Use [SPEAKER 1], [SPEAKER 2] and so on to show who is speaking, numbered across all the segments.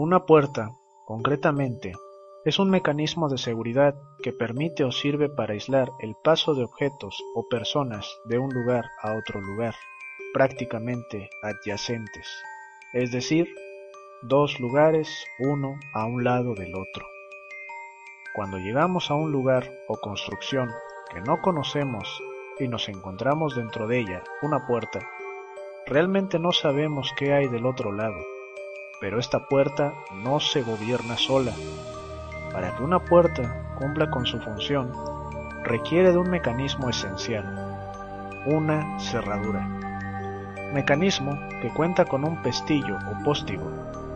[SPEAKER 1] Una puerta, concretamente, es un mecanismo de seguridad que permite o sirve para aislar el paso de objetos o personas de un lugar a otro lugar, prácticamente adyacentes, es decir, dos lugares uno a un lado del otro. Cuando llegamos a un lugar o construcción que no conocemos y nos encontramos dentro de ella una puerta, realmente no sabemos qué hay del otro lado pero esta puerta no se gobierna sola. Para que una puerta cumpla con su función, requiere de un mecanismo esencial, una cerradura. Mecanismo que cuenta con un pestillo o póstigo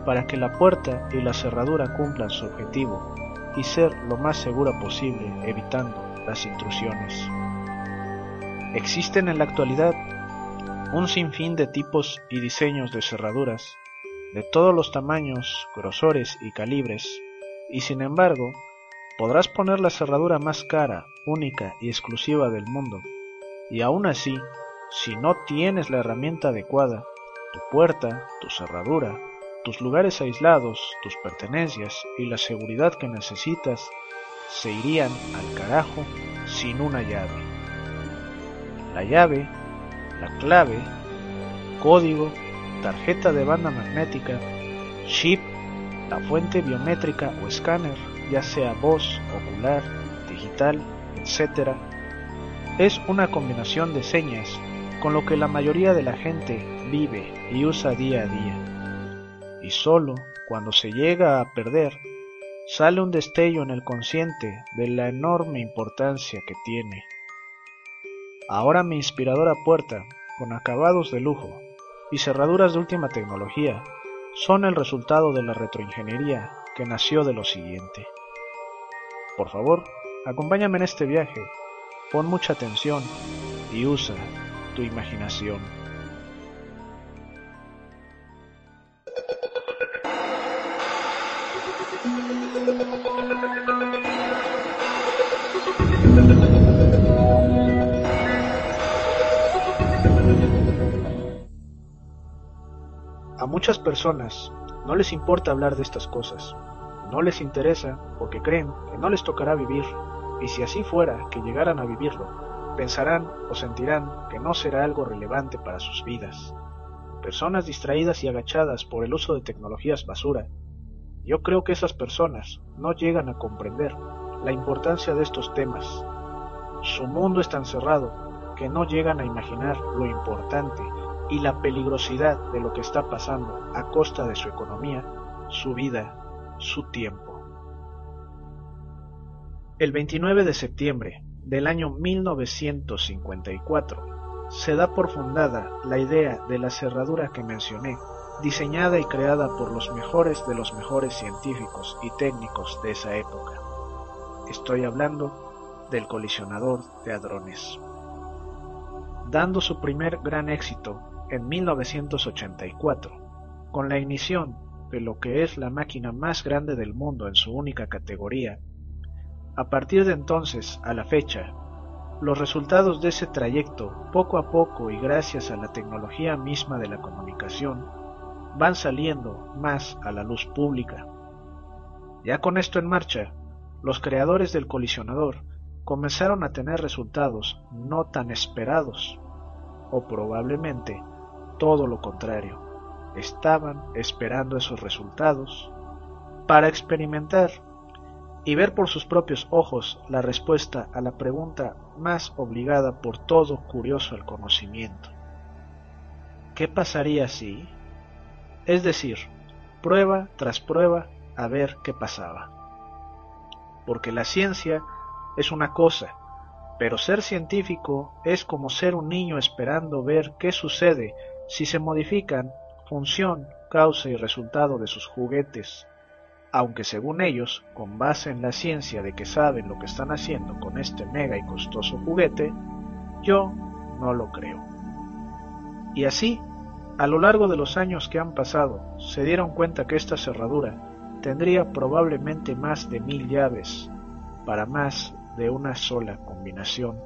[SPEAKER 1] para que la puerta y la cerradura cumplan su objetivo y ser lo más segura posible evitando las intrusiones. Existen en la actualidad un sinfín de tipos y diseños de cerraduras de todos los tamaños, grosores y calibres, y sin embargo, podrás poner la cerradura más cara, única y exclusiva del mundo, y aún así, si no tienes la herramienta adecuada, tu puerta, tu cerradura, tus lugares aislados, tus pertenencias y la seguridad que necesitas se irían al carajo sin una llave. La llave, la clave, código tarjeta de banda magnética, chip, la fuente biométrica o escáner, ya sea voz, ocular, digital, etc., es una combinación de señas con lo que la mayoría de la gente vive y usa día a día. Y solo cuando se llega a perder, sale un destello en el consciente de la enorme importancia que tiene. Ahora mi inspiradora puerta, con acabados de lujo, y cerraduras de última tecnología son el resultado de la retroingeniería que nació de lo siguiente. Por favor, acompáñame en este viaje, pon mucha atención y usa tu imaginación. Muchas personas no les importa hablar de estas cosas, no les interesa porque creen que no les tocará vivir, y si así fuera que llegaran a vivirlo, pensarán o sentirán que no será algo relevante para sus vidas. Personas distraídas y agachadas por el uso de tecnologías basura. Yo creo que esas personas no llegan a comprender la importancia de estos temas. Su mundo es tan cerrado que no llegan a imaginar lo importante y la peligrosidad de lo que está pasando a costa de su economía, su vida, su tiempo. El 29 de septiembre del año 1954 se da por fundada la idea de la cerradura que mencioné, diseñada y creada por los mejores de los mejores científicos y técnicos de esa época. Estoy hablando del colisionador de hadrones. Dando su primer gran éxito en 1984, con la ignición de lo que es la máquina más grande del mundo en su única categoría. A partir de entonces a la fecha, los resultados de ese trayecto, poco a poco y gracias a la tecnología misma de la comunicación, van saliendo más a la luz pública. Ya con esto en marcha, los creadores del colisionador comenzaron a tener resultados no tan esperados, o probablemente todo lo contrario. Estaban esperando esos resultados para experimentar y ver por sus propios ojos la respuesta a la pregunta más obligada por todo curioso al conocimiento. ¿Qué pasaría si? Es decir, prueba tras prueba a ver qué pasaba. Porque la ciencia es una cosa Pero ser científico es como ser un niño esperando ver qué sucede si se modifican función, causa y resultado de sus juguetes, aunque según ellos, con base en la ciencia de que saben lo que están haciendo con este mega y costoso juguete, yo no lo creo. Y así, a lo largo de los años que han pasado, se dieron cuenta que esta cerradura tendría probablemente más de mil llaves para más de una sola combinación.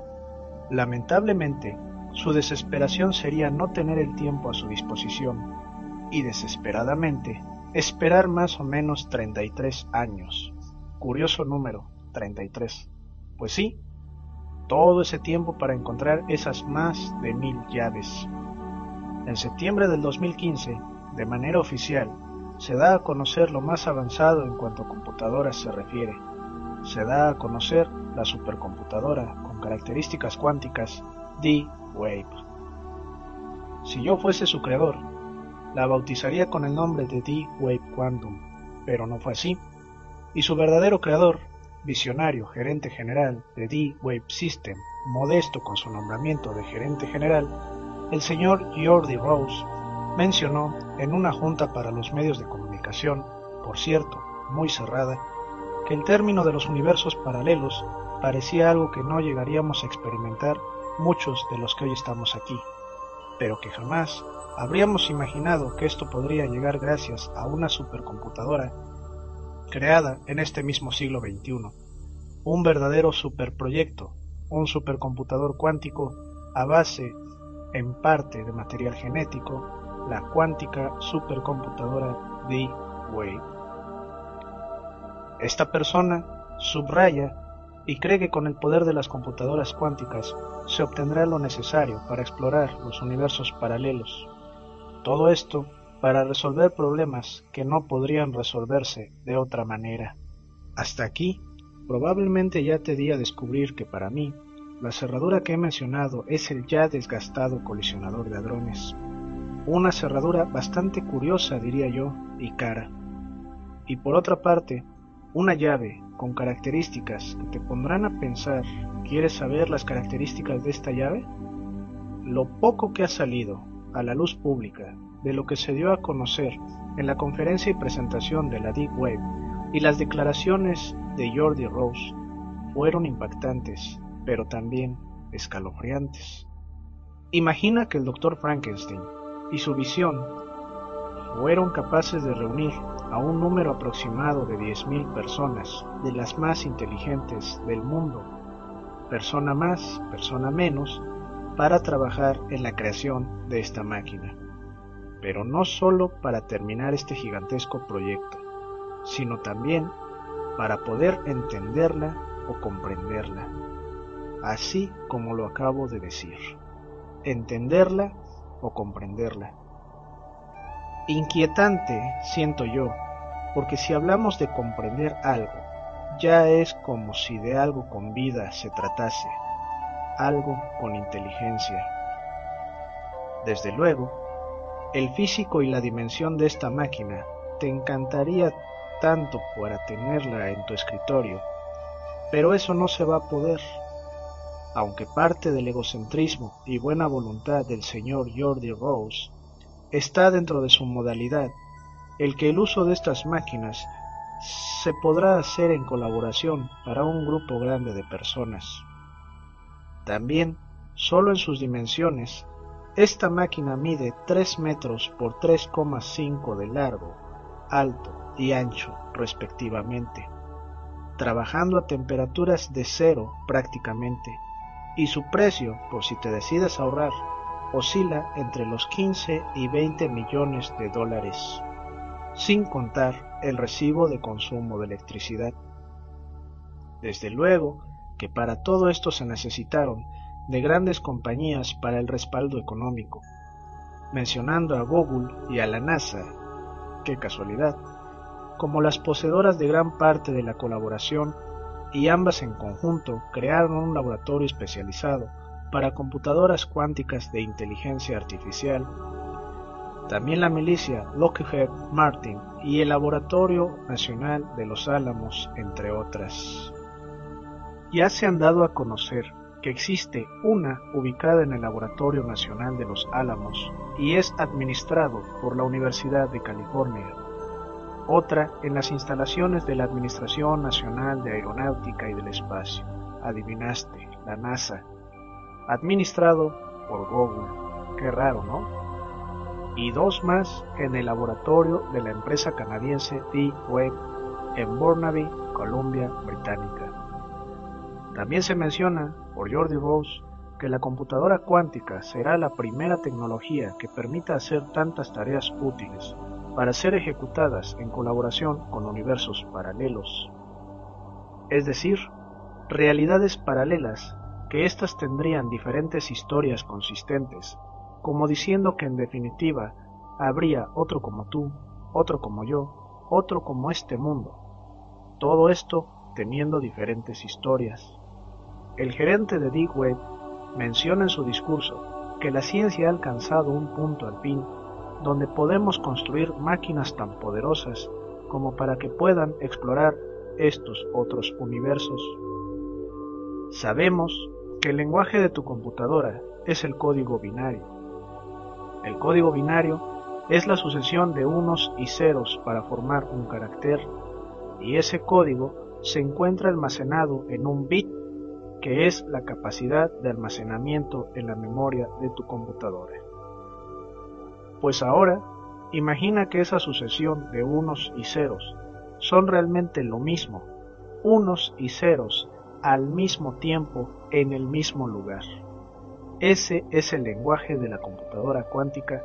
[SPEAKER 1] Lamentablemente, su desesperación sería no tener el tiempo a su disposición y desesperadamente esperar más o menos 33 años. Curioso número, 33. Pues sí, todo ese tiempo para encontrar esas más de mil llaves. En septiembre del 2015, de manera oficial, se da a conocer lo más avanzado en cuanto a computadoras se refiere. Se da a conocer la supercomputadora con características cuánticas D-Wave. Si yo fuese su creador, la bautizaría con el nombre de D-Wave Quantum, pero no fue así. Y su verdadero creador, visionario gerente general de D-Wave System, modesto con su nombramiento de gerente general, el señor Jordi Rose mencionó en una junta para los medios de comunicación, por cierto, muy cerrada, que el término de los universos paralelos parecía algo que no llegaríamos a experimentar muchos de los que hoy estamos aquí, pero que jamás habríamos imaginado que esto podría llegar gracias a una supercomputadora creada en este mismo siglo XXI, un verdadero superproyecto, un supercomputador cuántico a base en parte de material genético, la cuántica supercomputadora D-Wave. Esta persona subraya y cree que con el poder de las computadoras cuánticas se obtendrá lo necesario para explorar los universos paralelos. Todo esto para resolver problemas que no podrían resolverse de otra manera. Hasta aquí, probablemente ya te di a descubrir que para mí la cerradura que he mencionado es el ya desgastado colisionador de hadrones. Una cerradura bastante curiosa, diría yo, y cara. Y por otra parte, una llave con características que te pondrán a pensar, ¿quieres saber las características de esta llave? Lo poco que ha salido a la luz pública de lo que se dio a conocer en la conferencia y presentación de la Deep Web y las declaraciones de Jordi Rose fueron impactantes pero también escalofriantes. Imagina que el doctor Frankenstein y su visión fueron capaces de reunir a un número aproximado de 10.000 personas, de las más inteligentes del mundo, persona más, persona menos, para trabajar en la creación de esta máquina. Pero no solo para terminar este gigantesco proyecto, sino también para poder entenderla o comprenderla así como lo acabo de decir. Entenderla o comprenderla. Inquietante, siento yo, porque si hablamos de comprender algo, ya es como si de algo con vida se tratase, algo con inteligencia. Desde luego, el físico y la dimensión de esta máquina te encantaría tanto para tenerla en tu escritorio, pero eso no se va a poder aunque parte del egocentrismo y buena voluntad del señor Jordi Rose está dentro de su modalidad, el que el uso de estas máquinas se podrá hacer en colaboración para un grupo grande de personas. También, solo en sus dimensiones, esta máquina mide 3 metros por 3,5 de largo, alto y ancho respectivamente, trabajando a temperaturas de cero prácticamente y su precio, por si te decides ahorrar, oscila entre los 15 y 20 millones de dólares, sin contar el recibo de consumo de electricidad. Desde luego que para todo esto se necesitaron de grandes compañías para el respaldo económico, mencionando a Google y a la NASA, qué casualidad, como las poseedoras de gran parte de la colaboración y ambas en conjunto crearon un laboratorio especializado para computadoras cuánticas de inteligencia artificial. También la milicia Lockheed Martin y el Laboratorio Nacional de los Álamos, entre otras. Ya se han dado a conocer que existe una ubicada en el Laboratorio Nacional de los Álamos y es administrado por la Universidad de California, otra en las instalaciones de la Administración Nacional de Aeronáutica y del Espacio, adivinaste, la NASA, administrado por Google, qué raro, ¿no? Y dos más en el laboratorio de la empresa canadiense D-Web en Burnaby, Columbia Británica. También se menciona por Jordi Rose que la computadora cuántica será la primera tecnología que permita hacer tantas tareas útiles para ser ejecutadas en colaboración con universos paralelos. Es decir, realidades paralelas que éstas tendrían diferentes historias consistentes, como diciendo que en definitiva habría otro como tú, otro como yo, otro como este mundo, todo esto teniendo diferentes historias. El gerente de Deep Web menciona en su discurso que la ciencia ha alcanzado un punto al fin donde podemos construir máquinas tan poderosas como para que puedan explorar estos otros universos. Sabemos que el lenguaje de tu computadora es el código binario. El código binario es la sucesión de unos y ceros para formar un carácter y ese código se encuentra almacenado en un bit que es la capacidad de almacenamiento en la memoria de tu computadora. Pues ahora, imagina que esa sucesión de unos y ceros son realmente lo mismo, unos y ceros al mismo tiempo en el mismo lugar. Ese es el lenguaje de la computadora cuántica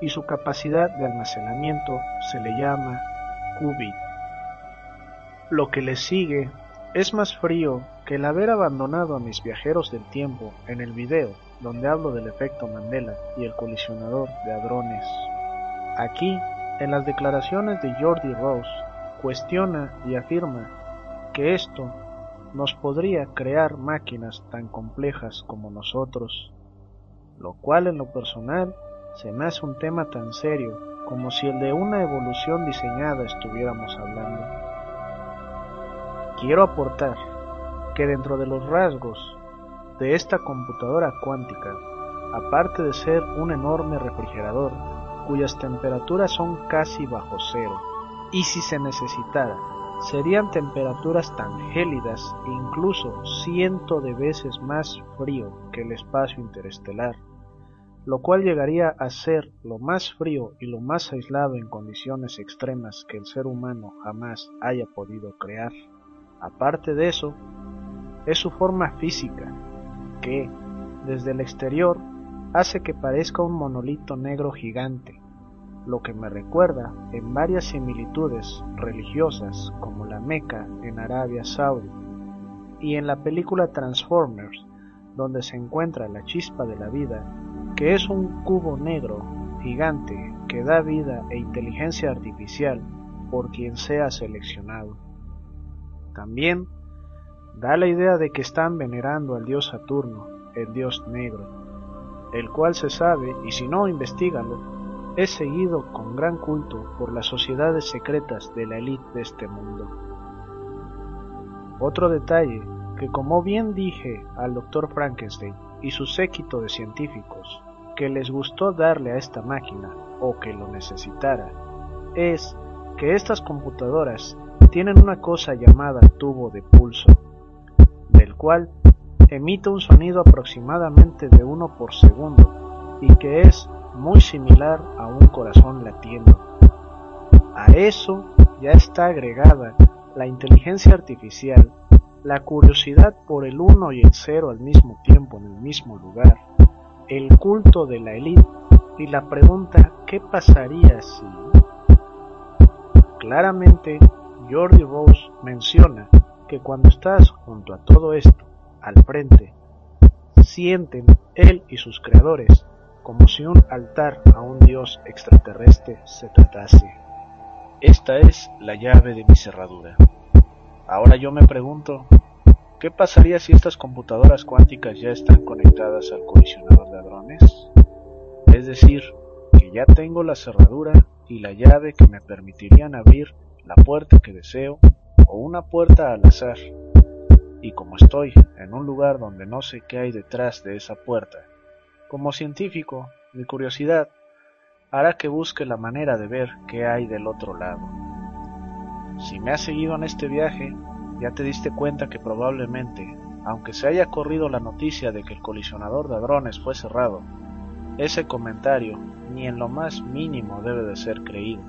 [SPEAKER 1] y su capacidad de almacenamiento se le llama qubit. Lo que le sigue es más frío que el haber abandonado a mis viajeros del tiempo en el video donde hablo del efecto Mandela y el colisionador de hadrones. Aquí, en las declaraciones de Jordi Rose, cuestiona y afirma que esto nos podría crear máquinas tan complejas como nosotros, lo cual en lo personal se me hace un tema tan serio como si el de una evolución diseñada estuviéramos hablando. Quiero aportar que dentro de los rasgos de esta computadora cuántica, aparte de ser un enorme refrigerador cuyas temperaturas son casi bajo cero, y si se necesitara, serían temperaturas tan gélidas e incluso ciento de veces más frío que el espacio interestelar, lo cual llegaría a ser lo más frío y lo más aislado en condiciones extremas que el ser humano jamás haya podido crear. Aparte de eso, es su forma física, que, desde el exterior, hace que parezca un monolito negro gigante, lo que me recuerda en varias similitudes religiosas como la Meca en Arabia Saudí y en la película Transformers, donde se encuentra la chispa de la vida, que es un cubo negro gigante que da vida e inteligencia artificial por quien sea seleccionado. También da la idea de que están venerando al dios Saturno, el dios negro, el cual se sabe, y si no, investigalo, es seguido con gran culto por las sociedades secretas de la élite de este mundo. Otro detalle que como bien dije al doctor Frankenstein y su séquito de científicos, que les gustó darle a esta máquina o que lo necesitara, es que estas computadoras tienen una cosa llamada tubo de pulso, del cual emite un sonido aproximadamente de uno por segundo y que es muy similar a un corazón latiendo. A eso ya está agregada la inteligencia artificial, la curiosidad por el uno y el cero al mismo tiempo en el mismo lugar, el culto de la élite y la pregunta ¿qué pasaría si? Claramente Jordi Rose menciona que cuando estás junto a todo esto, al frente, sienten él y sus creadores como si un altar a un dios extraterrestre se tratase. Esta es la llave de mi cerradura. Ahora yo me pregunto, ¿qué pasaría si estas computadoras cuánticas ya están conectadas al colisionador de hadrones? Es decir, que ya tengo la cerradura y la llave que me permitirían abrir la puerta que deseo o una puerta al azar. y como estoy en un lugar donde no sé qué hay detrás de esa puerta, como científico, mi curiosidad hará que busque la manera de ver qué hay del otro lado. Si me has seguido en este viaje, ya te diste cuenta que probablemente, aunque se haya corrido la noticia de que el colisionador de hadrones fue cerrado, ese comentario ni en lo más mínimo debe de ser creído.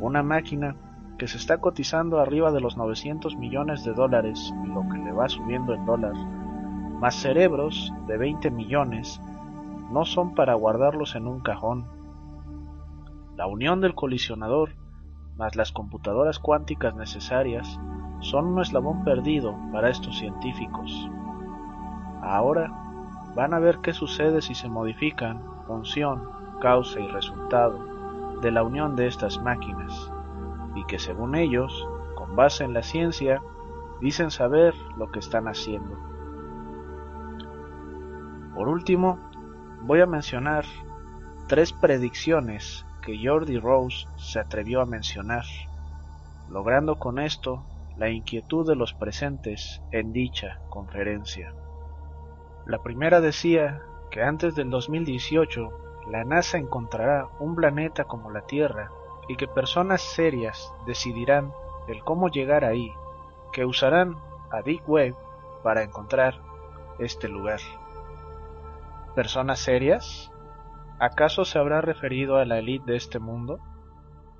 [SPEAKER 1] Una máquina que se está cotizando arriba de los 900 millones de dólares y lo que le va subiendo el dólar, más cerebros de 20 millones, no son para guardarlos en un cajón. La unión del colisionador más las computadoras cuánticas necesarias son un eslabón perdido para estos científicos. Ahora van a ver qué sucede si se modifican función, causa y resultado de la unión de estas máquinas, y que según ellos, con base en la ciencia, dicen saber lo que están haciendo. Por último, voy a mencionar tres predicciones que Jordi Rose se atrevió a mencionar, logrando con esto la inquietud de los presentes en dicha conferencia. La primera decía que antes del 2018 la NASA encontrará un planeta como la Tierra y que personas serias decidirán el cómo llegar ahí, que usarán a Deep Web para encontrar este lugar. ¿Personas serias? ¿Acaso se habrá referido a la élite de este mundo?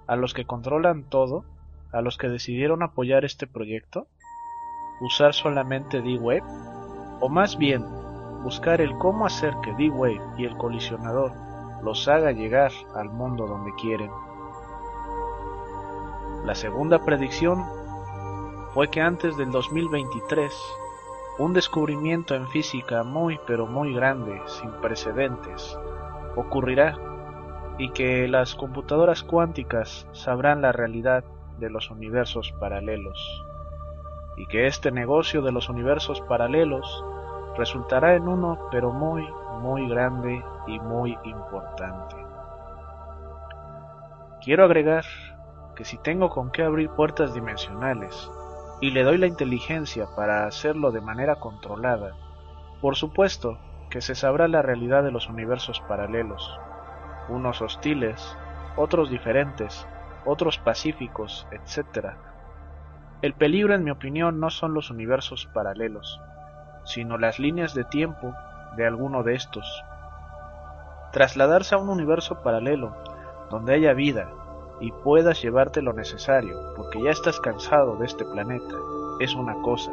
[SPEAKER 1] ¿A los que controlan todo? ¿A los que decidieron apoyar este proyecto? ¿Usar solamente D-Wave? ¿O más bien, buscar el cómo hacer que D-Wave y el colisionador los haga llegar al mundo donde quieren? La segunda predicción fue que antes del 2023 un descubrimiento en física muy pero muy grande, sin precedentes, ocurrirá y que las computadoras cuánticas sabrán la realidad de los universos paralelos y que este negocio de los universos paralelos resultará en uno pero muy muy grande y muy importante. Quiero agregar que si tengo con qué abrir puertas dimensionales y le doy la inteligencia para hacerlo de manera controlada, por supuesto que se sabrá la realidad de los universos paralelos, unos hostiles, otros diferentes, otros pacíficos, etc. El peligro, en mi opinión, no son los universos paralelos, sino las líneas de tiempo de alguno de estos. Trasladarse a un universo paralelo, donde haya vida, y puedas llevarte lo necesario, porque ya estás cansado de este planeta, es una cosa.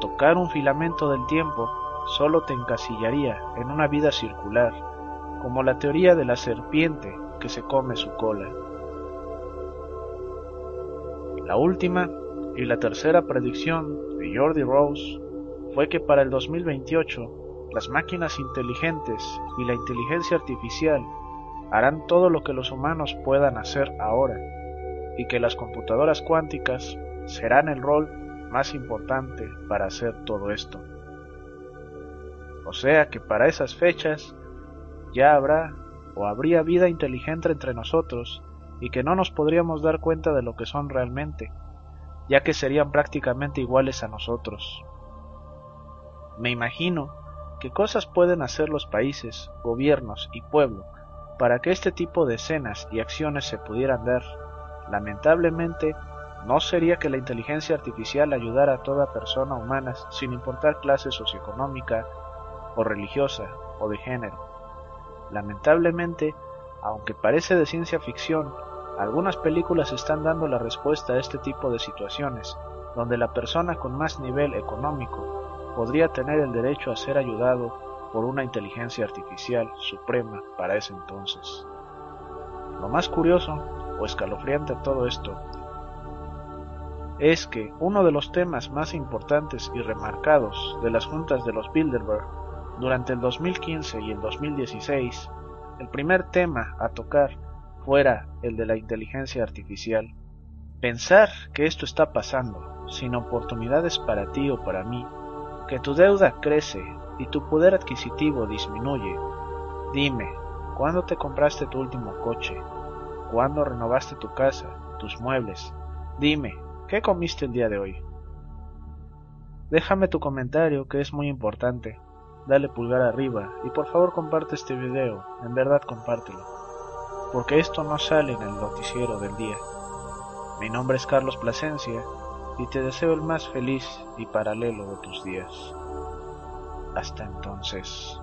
[SPEAKER 1] Tocar un filamento del tiempo solo te encasillaría en una vida circular, como la teoría de la serpiente que se come su cola. La última y la tercera predicción de Jordi Rose fue que para el 2028 las máquinas inteligentes y la inteligencia artificial harán todo lo que los humanos puedan hacer ahora, y que las computadoras cuánticas serán el rol más importante para hacer todo esto. O sea que para esas fechas ya habrá o habría vida inteligente entre nosotros y que no nos podríamos dar cuenta de lo que son realmente, ya que serían prácticamente iguales a nosotros. Me imagino que cosas pueden hacer los países, gobiernos y pueblo para que este tipo de escenas y acciones se pudieran dar, lamentablemente, no sería que la inteligencia artificial ayudara a toda persona humana sin importar clase socioeconómica o religiosa o de género. Lamentablemente, aunque parece de ciencia ficción, algunas películas están dando la respuesta a este tipo de situaciones, donde la persona con más nivel económico podría tener el derecho a ser ayudado por una inteligencia artificial suprema para ese entonces. Lo más curioso o escalofriante de todo esto es que uno de los temas más importantes y remarcados de las juntas de los Bilderberg durante el 2015 y el 2016, el primer tema a tocar fuera el de la inteligencia artificial. Pensar que esto está pasando, sin oportunidades para ti o para mí, que tu deuda crece y tu poder adquisitivo disminuye. Dime, ¿cuándo te compraste tu último coche? ¿Cuándo renovaste tu casa, tus muebles? Dime, ¿qué comiste el día de hoy? Déjame tu comentario que es muy importante. Dale pulgar arriba y por favor comparte este video, en verdad compártelo. Porque esto no sale en el noticiero del día. Mi nombre es Carlos Plasencia y te deseo el más feliz y paralelo de tus días. Hasta entonces.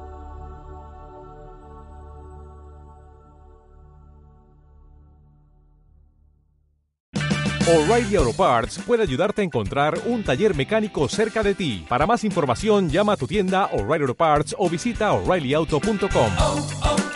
[SPEAKER 2] O'Reilly Auto Parts puede ayudarte a encontrar un taller mecánico cerca de ti. Para más información, llama a tu tienda O'Reilly Auto Parts o visita oreillyauto.com.
[SPEAKER 3] oh, oh, O'Reilly.